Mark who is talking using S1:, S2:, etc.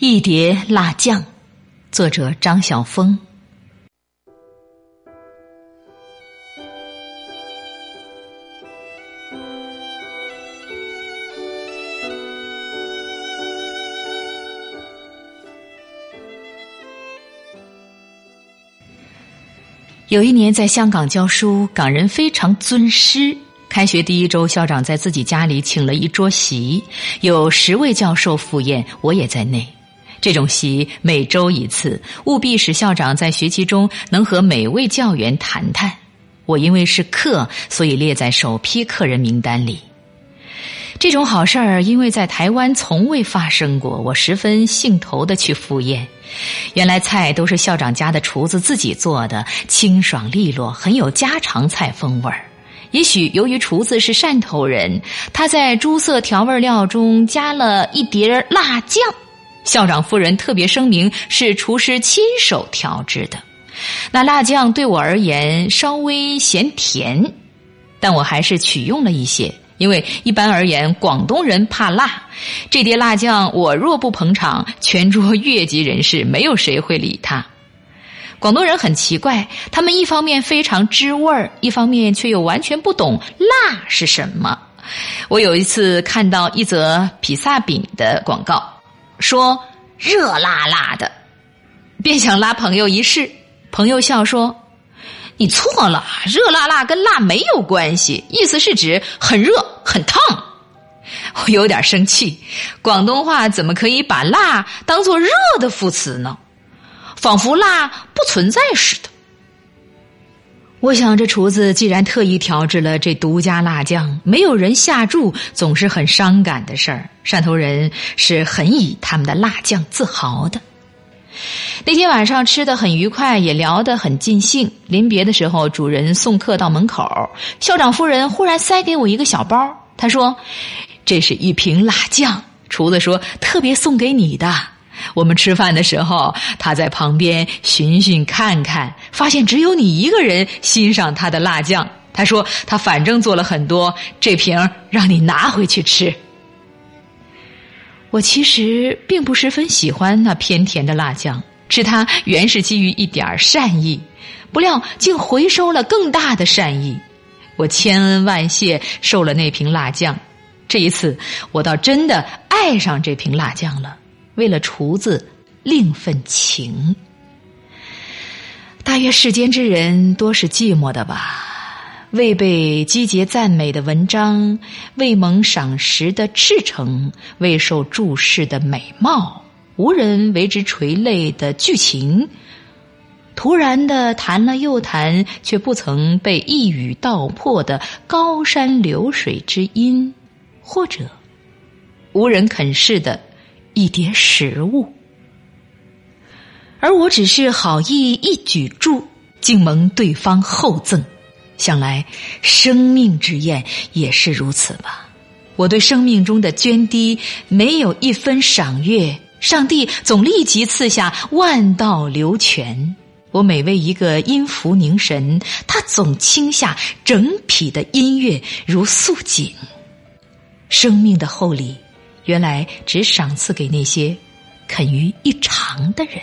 S1: 一碟辣酱，作者张晓峰。有一年在香港教书，港人非常尊师。开学第一周，校长在自己家里请了一桌席，有十位教授赴宴，我也在内。这种席每周一次，务必使校长在学期中能和每位教员谈谈。我因为是客，所以列在首批客人名单里。这种好事儿，因为在台湾从未发生过，我十分兴头的去赴宴。原来菜都是校长家的厨子自己做的，清爽利落，很有家常菜风味儿。也许由于厨子是汕头人，他在诸色调味料中加了一碟辣酱。校长夫人特别声明是厨师亲手调制的，那辣酱对我而言稍微嫌甜，但我还是取用了一些，因为一般而言广东人怕辣。这碟辣酱我若不捧场，全桌越级人士没有谁会理他。广东人很奇怪，他们一方面非常知味儿，一方面却又完全不懂辣是什么。我有一次看到一则披萨饼的广告。说热辣辣的，便想拉朋友一试。朋友笑说：“你错了，热辣辣跟辣没有关系，意思是指很热很烫。”我有点生气，广东话怎么可以把辣当做热的副词呢？仿佛辣不存在似的。我想，这厨子既然特意调制了这独家辣酱，没有人下注，总是很伤感的事儿。汕头人是很以他们的辣酱自豪的。那天晚上吃的很愉快，也聊得很尽兴。临别的时候，主人送客到门口，校长夫人忽然塞给我一个小包，他说：“这是一瓶辣酱。”厨子说：“特别送给你的。”我们吃饭的时候，他在旁边寻寻看看，发现只有你一个人欣赏他的辣酱。他说：“他反正做了很多，这瓶让你拿回去吃。”我其实并不十分喜欢那偏甜的辣酱，吃它原是基于一点善意，不料竟回收了更大的善意。我千恩万谢受了那瓶辣酱，这一次我倒真的爱上这瓶辣酱了。为了厨子，另份情。大约世间之人多是寂寞的吧？未被积节赞美的文章，未蒙赏识的赤诚，未受注视的美貌，无人为之垂泪的剧情，突然的谈了又谈，却不曾被一语道破的高山流水之音，或者无人肯视的。一碟食物，而我只是好意一举箸，竟蒙对方厚赠。想来生命之宴也是如此吧？我对生命中的涓滴没有一分赏月，上帝总立即赐下万道流泉。我每为一个音符凝神，他总倾下整匹的音乐如素锦。生命的厚礼。原来只赏赐给那些肯于一尝的人。